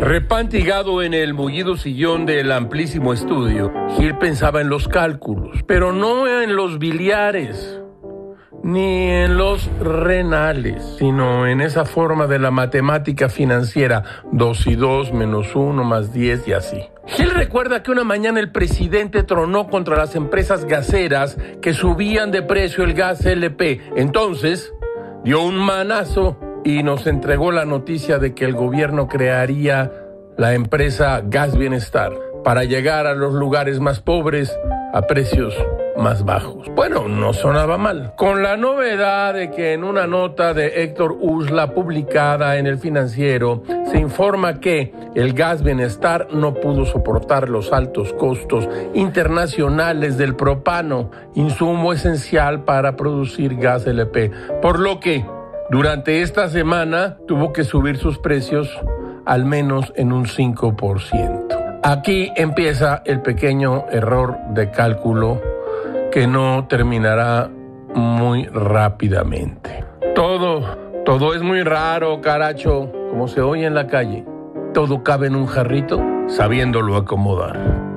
Repantigado en el mullido sillón del amplísimo estudio, Gil pensaba en los cálculos, pero no en los biliares ni en los renales, sino en esa forma de la matemática financiera, 2 y 2 menos 1 más 10 y así. Gil recuerda que una mañana el presidente tronó contra las empresas gaseras que subían de precio el gas LP. Entonces, dio un manazo y nos entregó la noticia de que el gobierno crearía la empresa Gas Bienestar para llegar a los lugares más pobres a precios más bajos. Bueno, no sonaba mal. Con la novedad de que en una nota de Héctor Usla publicada en el financiero se informa que el gas bienestar no pudo soportar los altos costos internacionales del propano, insumo esencial para producir gas LP, por lo que durante esta semana tuvo que subir sus precios al menos en un 5%. Aquí empieza el pequeño error de cálculo que no terminará muy rápidamente. Todo, todo es muy raro, caracho, como se oye en la calle. Todo cabe en un jarrito sabiéndolo acomodar.